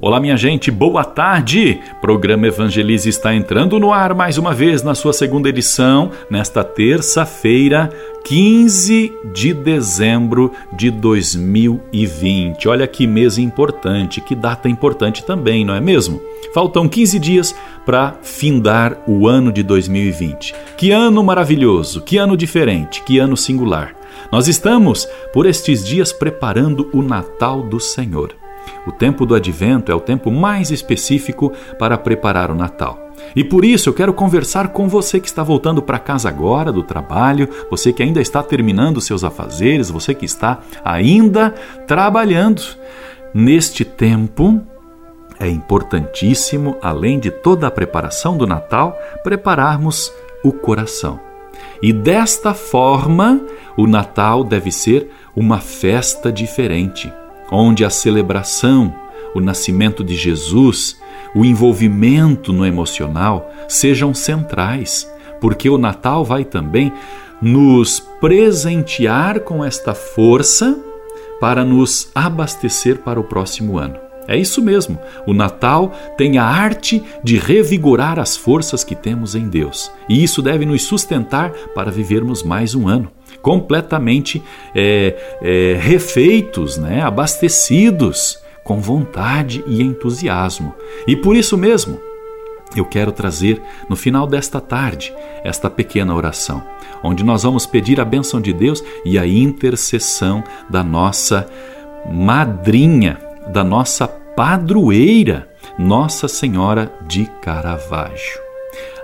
Olá, minha gente, boa tarde! Programa Evangelize está entrando no ar mais uma vez na sua segunda edição, nesta terça-feira, 15 de dezembro de 2020. Olha que mês importante, que data importante também, não é mesmo? Faltam 15 dias para findar o ano de 2020. Que ano maravilhoso, que ano diferente, que ano singular. Nós estamos, por estes dias, preparando o Natal do Senhor. O tempo do advento é o tempo mais específico para preparar o Natal. E por isso eu quero conversar com você que está voltando para casa agora do trabalho, você que ainda está terminando seus afazeres, você que está ainda trabalhando. Neste tempo, é importantíssimo, além de toda a preparação do Natal, prepararmos o coração. E desta forma, o Natal deve ser uma festa diferente onde a celebração, o nascimento de Jesus, o envolvimento no emocional sejam centrais, porque o Natal vai também nos presentear com esta força para nos abastecer para o próximo ano. É isso mesmo, o Natal tem a arte de revigorar as forças que temos em Deus, e isso deve nos sustentar para vivermos mais um ano completamente é, é, refeitos, né? abastecidos, com vontade e entusiasmo. E por isso mesmo, eu quero trazer no final desta tarde esta pequena oração, onde nós vamos pedir a bênção de Deus e a intercessão da nossa madrinha, da nossa padroeira, Nossa Senhora de Caravaggio.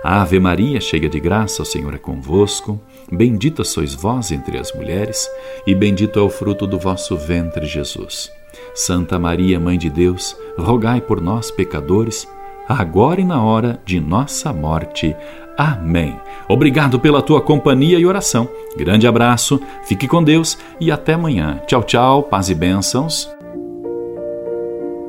Ave Maria, cheia de graça, o Senhor é convosco. Bendita sois vós entre as mulheres, e bendito é o fruto do vosso ventre, Jesus. Santa Maria, Mãe de Deus, rogai por nós, pecadores, agora e na hora de nossa morte. Amém. Obrigado pela tua companhia e oração. Grande abraço, fique com Deus e até amanhã. Tchau, tchau, paz e bênçãos.